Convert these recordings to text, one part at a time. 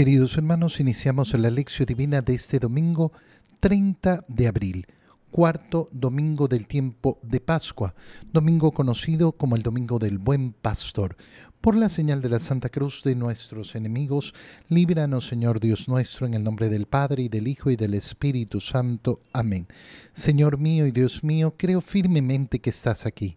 Queridos hermanos, iniciamos la lección divina de este domingo 30 de abril, cuarto domingo del tiempo de Pascua, domingo conocido como el Domingo del Buen Pastor. Por la señal de la Santa Cruz de nuestros enemigos, líbranos, Señor Dios nuestro, en el nombre del Padre, y del Hijo, y del Espíritu Santo. Amén. Señor mío y Dios mío, creo firmemente que estás aquí,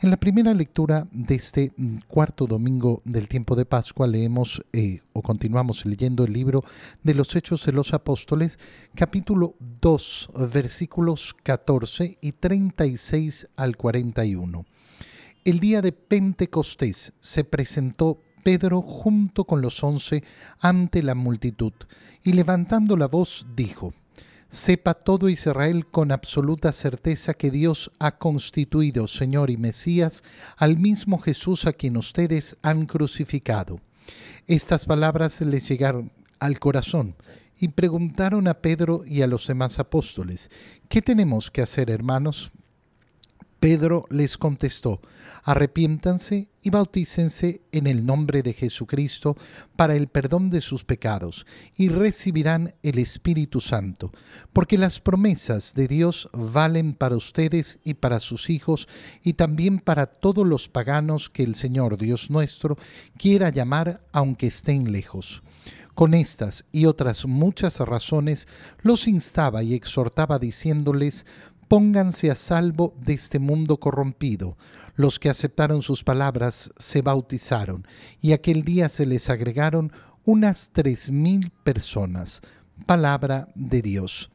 En la primera lectura de este mm, cuarto domingo del tiempo de Pascua leemos eh, o continuamos leyendo el libro de los Hechos de los Apóstoles, capítulo 2, versículos 14 y 36 al 41. El día de Pentecostés se presentó Pedro junto con los once ante la multitud y levantando la voz dijo, Sepa todo Israel con absoluta certeza que Dios ha constituido Señor y Mesías al mismo Jesús a quien ustedes han crucificado. Estas palabras les llegaron al corazón y preguntaron a Pedro y a los demás apóstoles, ¿qué tenemos que hacer, hermanos? Pedro les contestó, arrepiéntanse y bautícense en el nombre de Jesucristo para el perdón de sus pecados y recibirán el Espíritu Santo, porque las promesas de Dios valen para ustedes y para sus hijos y también para todos los paganos que el Señor Dios nuestro quiera llamar aunque estén lejos. Con estas y otras muchas razones los instaba y exhortaba diciéndoles, pónganse a salvo de este mundo corrompido. Los que aceptaron sus palabras se bautizaron, y aquel día se les agregaron unas tres mil personas. Palabra de Dios.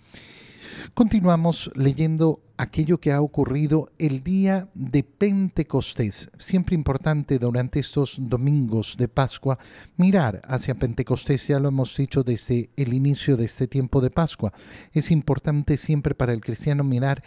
Continuamos leyendo aquello que ha ocurrido el día de Pentecostés. Siempre importante durante estos domingos de Pascua mirar hacia Pentecostés, ya lo hemos dicho desde el inicio de este tiempo de Pascua. Es importante siempre para el cristiano mirar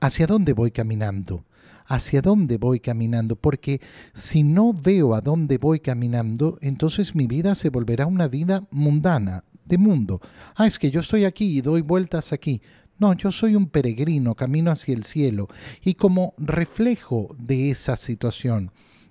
hacia dónde voy caminando hacia dónde voy caminando, porque si no veo a dónde voy caminando, entonces mi vida se volverá una vida mundana, de mundo. Ah, es que yo estoy aquí y doy vueltas aquí. No, yo soy un peregrino, camino hacia el cielo, y como reflejo de esa situación,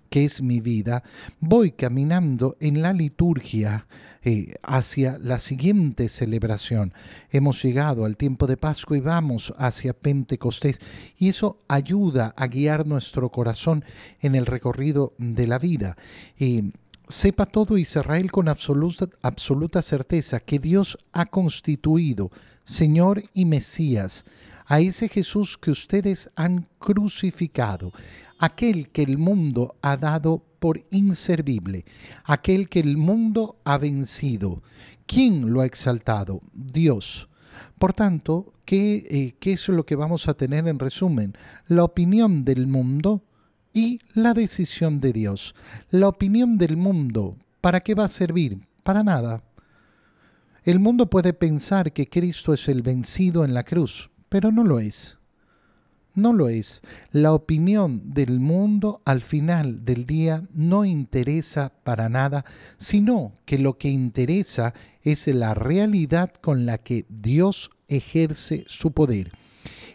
que es mi vida, voy caminando en la liturgia eh, hacia la siguiente celebración. Hemos llegado al tiempo de Pascua y vamos hacia Pentecostés, y eso ayuda a guiar nuestro corazón en el recorrido de la vida. Eh, sepa todo Israel con absoluta, certeza que Dios ha constituido Señor y Mesías a ese Jesús que ustedes han crucificado, aquel que el mundo ha dado por inservible, aquel que el mundo ha vencido. ¿Quién lo ha exaltado? Dios. Por tanto, ¿qué, eh, ¿qué es lo que vamos a tener en resumen? La opinión del mundo y la decisión de Dios. La opinión del mundo, ¿para qué va a servir? Para nada. El mundo puede pensar que Cristo es el vencido en la cruz, pero no lo es. No lo es. La opinión del mundo al final del día no interesa para nada, sino que lo que interesa es la realidad con la que Dios ejerce su poder.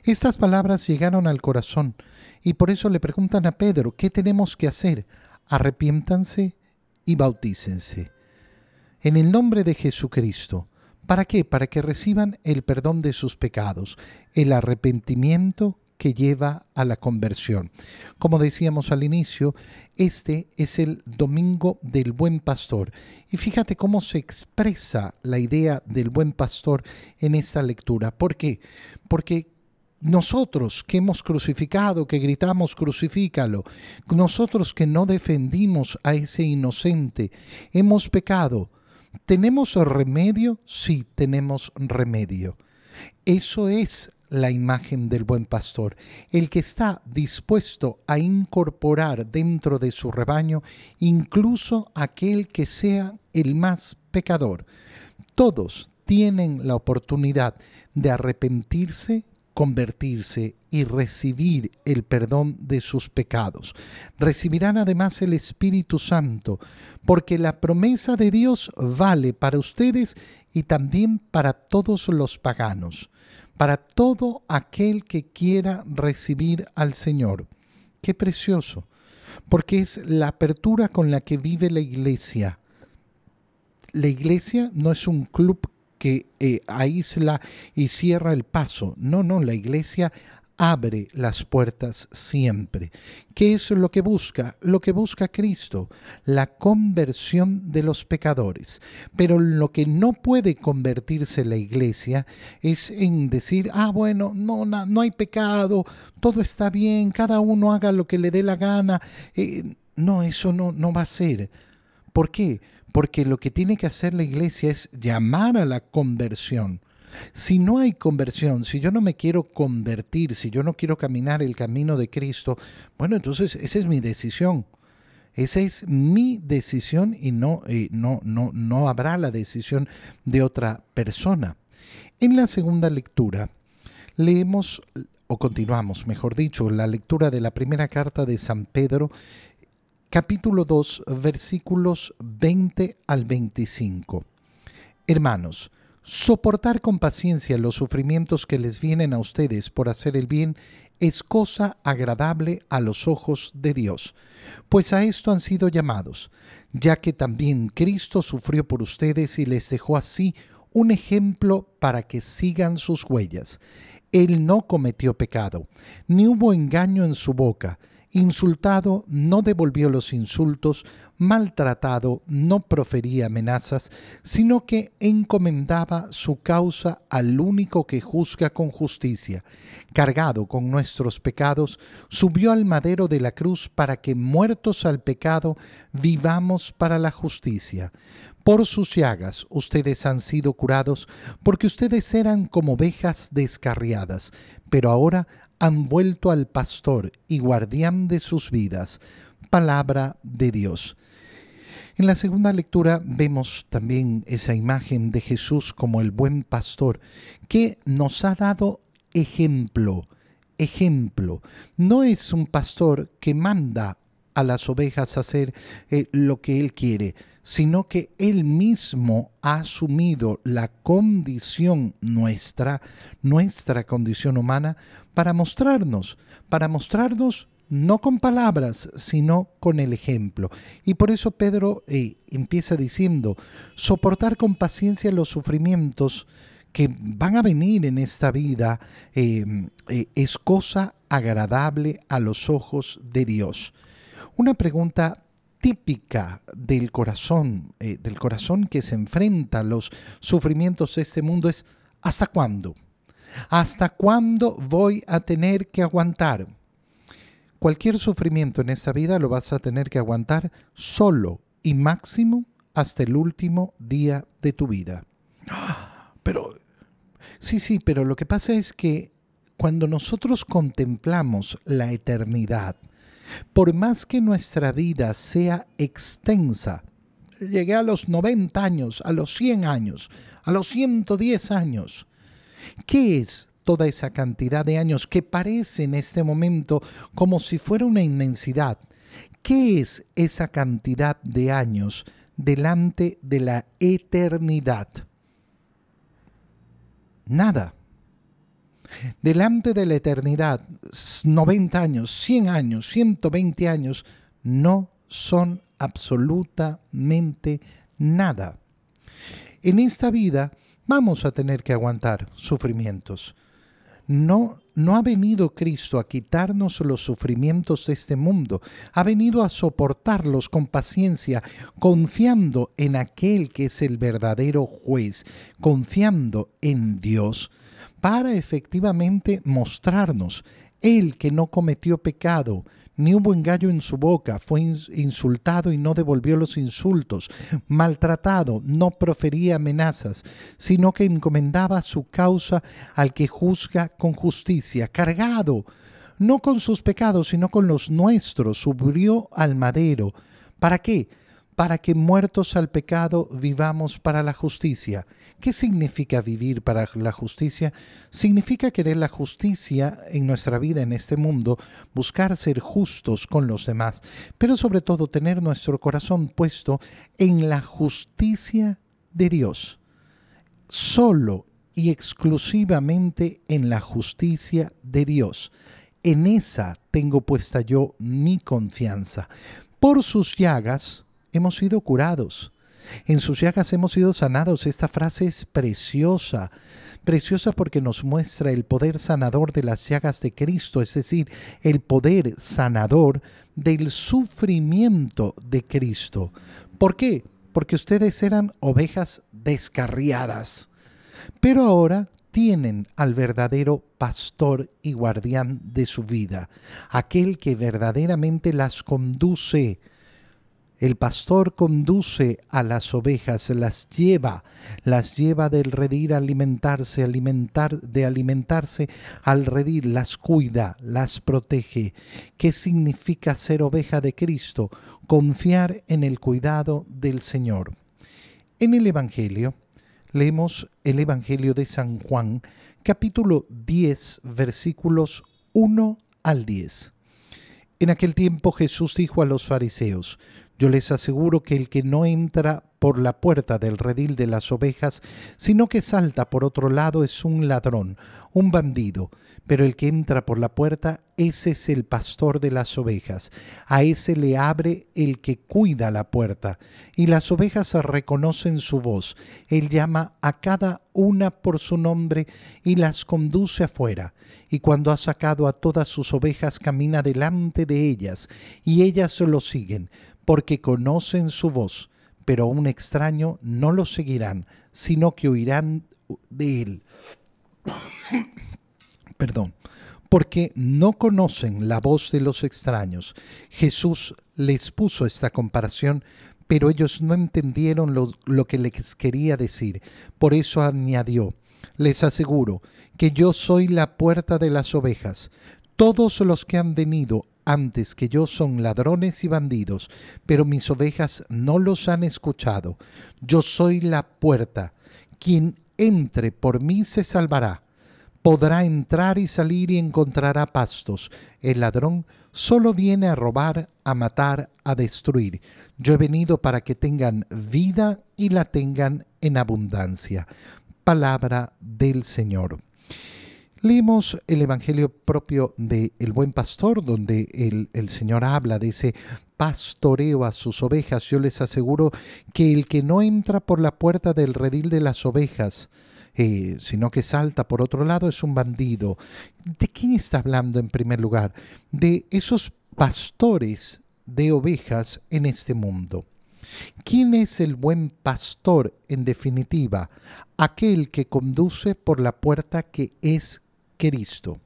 Estas palabras llegaron al corazón y por eso le preguntan a Pedro, ¿qué tenemos que hacer? Arrepiéntanse y bautícense. En el nombre de Jesucristo. ¿Para qué? Para que reciban el perdón de sus pecados, el arrepentimiento que lleva a la conversión. Como decíamos al inicio, este es el domingo del buen pastor. Y fíjate cómo se expresa la idea del buen pastor en esta lectura. ¿Por qué? Porque nosotros que hemos crucificado, que gritamos crucifícalo, nosotros que no defendimos a ese inocente, hemos pecado. ¿Tenemos remedio? Sí, tenemos remedio. Eso es la imagen del buen pastor, el que está dispuesto a incorporar dentro de su rebaño incluso aquel que sea el más pecador. Todos tienen la oportunidad de arrepentirse convertirse y recibir el perdón de sus pecados. Recibirán además el Espíritu Santo, porque la promesa de Dios vale para ustedes y también para todos los paganos, para todo aquel que quiera recibir al Señor. Qué precioso, porque es la apertura con la que vive la iglesia. La iglesia no es un club que eh, aísla y cierra el paso. No, no, la iglesia abre las puertas siempre. ¿Qué es lo que busca? Lo que busca Cristo, la conversión de los pecadores. Pero lo que no puede convertirse la iglesia es en decir, ah, bueno, no, no, no hay pecado, todo está bien, cada uno haga lo que le dé la gana. Eh, no, eso no, no va a ser. ¿Por qué? Porque lo que tiene que hacer la iglesia es llamar a la conversión. Si no hay conversión, si yo no me quiero convertir, si yo no quiero caminar el camino de Cristo, bueno, entonces esa es mi decisión. Esa es mi decisión y no, eh, no, no, no habrá la decisión de otra persona. En la segunda lectura leemos, o continuamos, mejor dicho, la lectura de la primera carta de San Pedro capítulo 2, versículos 20 al 25. Hermanos, soportar con paciencia los sufrimientos que les vienen a ustedes por hacer el bien es cosa agradable a los ojos de Dios, pues a esto han sido llamados, ya que también Cristo sufrió por ustedes y les dejó así un ejemplo para que sigan sus huellas. Él no cometió pecado, ni hubo engaño en su boca, Insultado no devolvió los insultos, maltratado no profería amenazas, sino que encomendaba su causa al único que juzga con justicia. Cargado con nuestros pecados, subió al madero de la cruz para que, muertos al pecado, vivamos para la justicia. Por sus llagas ustedes han sido curados, porque ustedes eran como ovejas descarriadas, pero ahora han vuelto al pastor y guardián de sus vidas. Palabra de Dios. En la segunda lectura vemos también esa imagen de Jesús como el buen pastor que nos ha dado ejemplo. Ejemplo. No es un pastor que manda a las ovejas hacer eh, lo que él quiere, sino que Él mismo ha asumido la condición nuestra, nuestra condición humana, para mostrarnos, para mostrarnos no con palabras, sino con el ejemplo. Y por eso Pedro eh, empieza diciendo, soportar con paciencia los sufrimientos que van a venir en esta vida eh, es cosa agradable a los ojos de Dios. Una pregunta típica del corazón, eh, del corazón que se enfrenta a los sufrimientos de este mundo es ¿hasta cuándo? ¿Hasta cuándo voy a tener que aguantar? Cualquier sufrimiento en esta vida lo vas a tener que aguantar solo y máximo hasta el último día de tu vida. Pero, sí, sí, pero lo que pasa es que cuando nosotros contemplamos la eternidad, por más que nuestra vida sea extensa, llegué a los 90 años, a los 100 años, a los 110 años, ¿qué es toda esa cantidad de años que parece en este momento como si fuera una inmensidad? ¿Qué es esa cantidad de años delante de la eternidad? Nada. Delante de la eternidad, 90 años, 100 años, 120 años, no son absolutamente nada. En esta vida vamos a tener que aguantar sufrimientos. No, no ha venido Cristo a quitarnos los sufrimientos de este mundo, ha venido a soportarlos con paciencia, confiando en aquel que es el verdadero juez, confiando en Dios para efectivamente mostrarnos Él que no cometió pecado, ni hubo engaño en su boca, fue insultado y no devolvió los insultos, maltratado, no profería amenazas, sino que encomendaba su causa al que juzga con justicia, cargado, no con sus pecados, sino con los nuestros, subió al madero. ¿Para qué? para que muertos al pecado vivamos para la justicia. ¿Qué significa vivir para la justicia? Significa querer la justicia en nuestra vida en este mundo, buscar ser justos con los demás, pero sobre todo tener nuestro corazón puesto en la justicia de Dios. Solo y exclusivamente en la justicia de Dios. En esa tengo puesta yo mi confianza. Por sus llagas hemos sido curados. En sus llagas hemos sido sanados. Esta frase es preciosa. Preciosa porque nos muestra el poder sanador de las llagas de Cristo, es decir, el poder sanador del sufrimiento de Cristo. ¿Por qué? Porque ustedes eran ovejas descarriadas. Pero ahora tienen al verdadero pastor y guardián de su vida, aquel que verdaderamente las conduce el pastor conduce a las ovejas, las lleva, las lleva del redil a alimentarse, alimentar, de alimentarse al redil, las cuida, las protege. ¿Qué significa ser oveja de Cristo? Confiar en el cuidado del Señor. En el Evangelio, leemos el Evangelio de San Juan, capítulo 10, versículos 1 al 10. En aquel tiempo Jesús dijo a los fariseos, yo les aseguro que el que no entra por la puerta del redil de las ovejas, sino que salta por otro lado es un ladrón, un bandido. Pero el que entra por la puerta, ese es el pastor de las ovejas. A ese le abre el que cuida la puerta. Y las ovejas reconocen su voz. Él llama a cada una por su nombre y las conduce afuera. Y cuando ha sacado a todas sus ovejas, camina delante de ellas, y ellas lo siguen porque conocen su voz, pero a un extraño no lo seguirán, sino que oirán de él. Perdón, porque no conocen la voz de los extraños. Jesús les puso esta comparación, pero ellos no entendieron lo, lo que les quería decir. Por eso añadió, les aseguro que yo soy la puerta de las ovejas. Todos los que han venido antes que yo son ladrones y bandidos, pero mis ovejas no los han escuchado. Yo soy la puerta. Quien entre por mí se salvará. Podrá entrar y salir y encontrará pastos. El ladrón solo viene a robar, a matar, a destruir. Yo he venido para que tengan vida y la tengan en abundancia. Palabra del Señor. Leemos el Evangelio propio de Buen Pastor, donde el, el, Señor habla de ese pastoreo a sus ovejas. Yo les aseguro que el que no entra por la puerta del redil de las ovejas, eh, sino que salta por otro lado, es un bandido. ¿De quién está hablando en primer lugar? De esos pastores de ovejas en este mundo. ¿Quién es el buen pastor en definitiva? Aquel que conduce por la puerta que es Cristo.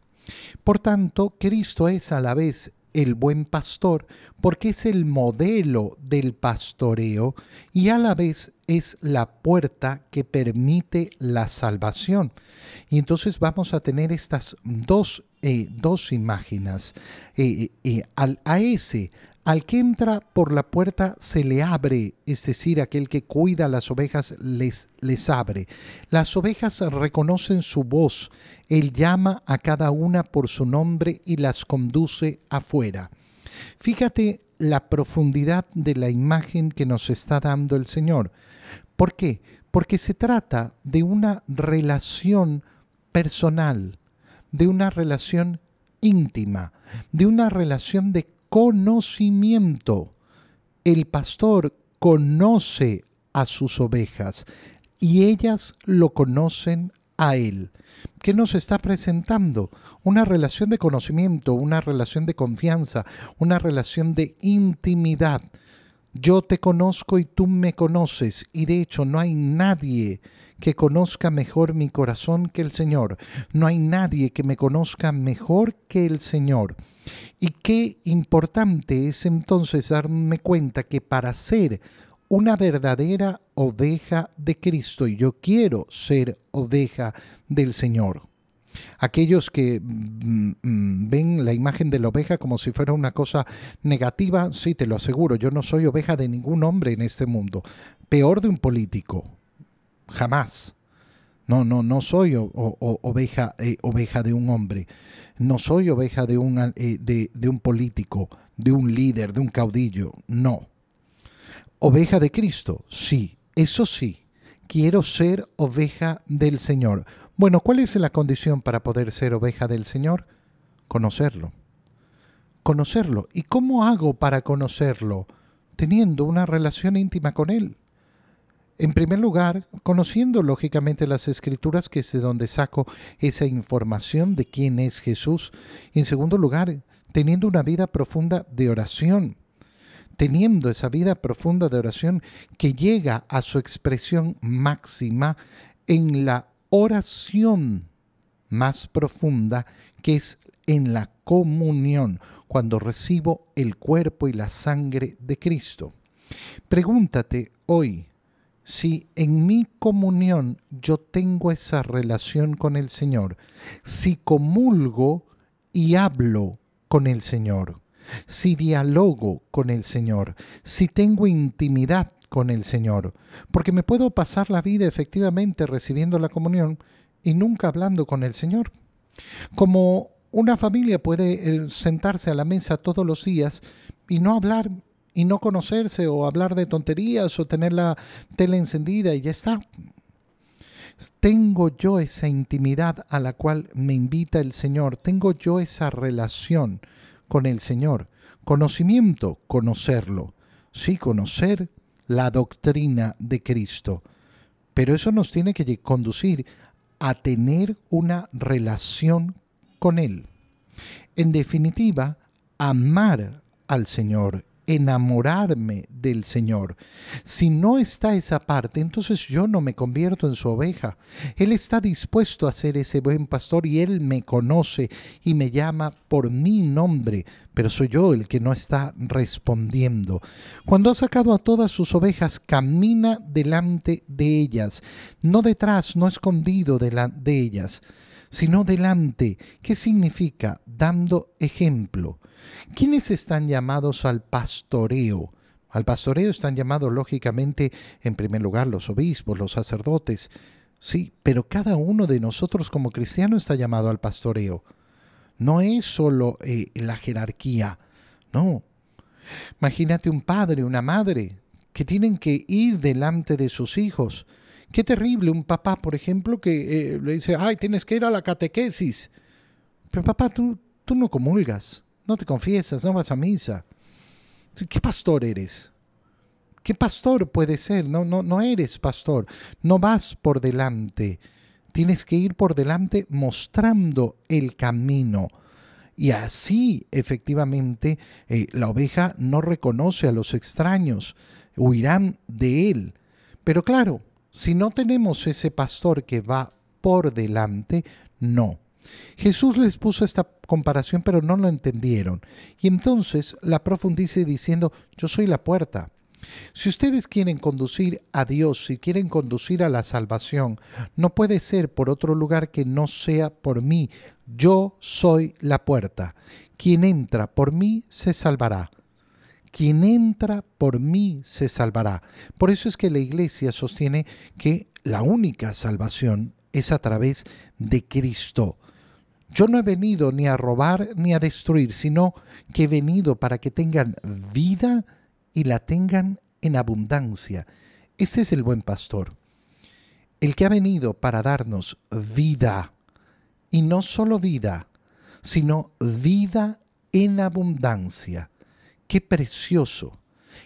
Por tanto, Cristo es a la vez el buen pastor porque es el modelo del pastoreo y a la vez es la puerta que permite la salvación. Y entonces vamos a tener estas dos, eh, dos imágenes. Eh, eh, a ese, al que entra por la puerta se le abre, es decir, aquel que cuida las ovejas les, les abre. Las ovejas reconocen su voz, él llama a cada una por su nombre y las conduce afuera. Fíjate la profundidad de la imagen que nos está dando el Señor. ¿Por qué? Porque se trata de una relación personal, de una relación íntima, de una relación de conocimiento. El pastor conoce a sus ovejas y ellas lo conocen a él. ¿Qué nos está presentando? Una relación de conocimiento, una relación de confianza, una relación de intimidad. Yo te conozco y tú me conoces y de hecho no hay nadie que conozca mejor mi corazón que el Señor. No hay nadie que me conozca mejor que el Señor. Y qué importante es entonces darme cuenta que para ser una verdadera oveja de Cristo, y yo quiero ser oveja del Señor, Aquellos que mm, mm, ven la imagen de la oveja como si fuera una cosa negativa, sí, te lo aseguro, yo no soy oveja de ningún hombre en este mundo, peor de un político, jamás. No, no, no soy oveja, eh, oveja de un hombre, no soy oveja de un, eh, de un político, de un líder, de un caudillo, no. Oveja de Cristo, sí, eso sí, quiero ser oveja del Señor. Bueno, ¿cuál es la condición para poder ser oveja del Señor? Conocerlo. Conocerlo. ¿Y cómo hago para conocerlo? Teniendo una relación íntima con Él. En primer lugar, conociendo lógicamente las escrituras, que es de donde saco esa información de quién es Jesús. Y en segundo lugar, teniendo una vida profunda de oración. Teniendo esa vida profunda de oración que llega a su expresión máxima en la oración más profunda, que es en la comunión, cuando recibo el cuerpo y la sangre de Cristo. Pregúntate hoy, si en mi comunión yo tengo esa relación con el Señor, si comulgo y hablo con el Señor, si dialogo con el Señor, si tengo intimidad con el Señor, porque me puedo pasar la vida efectivamente recibiendo la comunión y nunca hablando con el Señor. Como una familia puede eh, sentarse a la mesa todos los días y no hablar y no conocerse o hablar de tonterías o tener la tele encendida y ya está. Tengo yo esa intimidad a la cual me invita el Señor, tengo yo esa relación con el Señor. Conocimiento, conocerlo. Sí, conocer la doctrina de Cristo. Pero eso nos tiene que conducir a tener una relación con Él. En definitiva, amar al Señor enamorarme del Señor. Si no está esa parte, entonces yo no me convierto en su oveja. Él está dispuesto a ser ese buen pastor y Él me conoce y me llama por mi nombre, pero soy yo el que no está respondiendo. Cuando ha sacado a todas sus ovejas, camina delante de ellas, no detrás, no escondido de, de ellas, sino delante. ¿Qué significa? Dando ejemplo. ¿Quiénes están llamados al pastoreo? Al pastoreo están llamados lógicamente en primer lugar los obispos, los sacerdotes, sí, pero cada uno de nosotros como cristiano está llamado al pastoreo. No es solo eh, la jerarquía, no. Imagínate un padre, una madre, que tienen que ir delante de sus hijos. Qué terrible un papá, por ejemplo, que eh, le dice, ay, tienes que ir a la catequesis. Pero papá, tú, tú no comulgas no te confiesas, no vas a misa. ¿Qué pastor eres? ¿Qué pastor puede ser? No, no, no eres pastor. No vas por delante. Tienes que ir por delante mostrando el camino. Y así, efectivamente, eh, la oveja no reconoce a los extraños, huirán de él. Pero claro, si no tenemos ese pastor que va por delante, no. Jesús les puso esta comparación, pero no lo entendieron. Y entonces la profundice diciendo, yo soy la puerta. Si ustedes quieren conducir a Dios, si quieren conducir a la salvación, no puede ser por otro lugar que no sea por mí. Yo soy la puerta. Quien entra por mí se salvará. Quien entra por mí se salvará. Por eso es que la iglesia sostiene que la única salvación es a través de Cristo. Yo no he venido ni a robar ni a destruir, sino que he venido para que tengan vida y la tengan en abundancia. Este es el buen pastor, el que ha venido para darnos vida, y no solo vida, sino vida en abundancia. Qué precioso,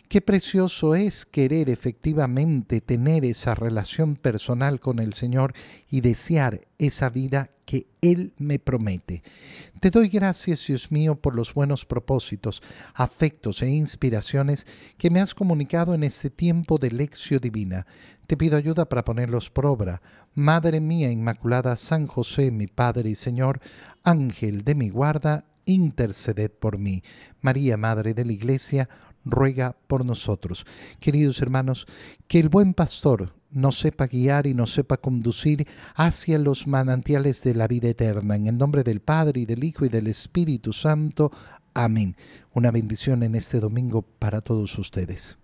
qué precioso es querer efectivamente tener esa relación personal con el Señor y desear esa vida que Él me promete. Te doy gracias, Dios mío, por los buenos propósitos, afectos e inspiraciones que me has comunicado en este tiempo de lección divina. Te pido ayuda para ponerlos por obra. Madre mía Inmaculada, San José, mi Padre y Señor, Ángel de mi guarda, interceded por mí. María, Madre de la Iglesia, ruega por nosotros. Queridos hermanos, que el buen pastor nos sepa guiar y nos sepa conducir hacia los manantiales de la vida eterna. En el nombre del Padre y del Hijo y del Espíritu Santo. Amén. Una bendición en este domingo para todos ustedes.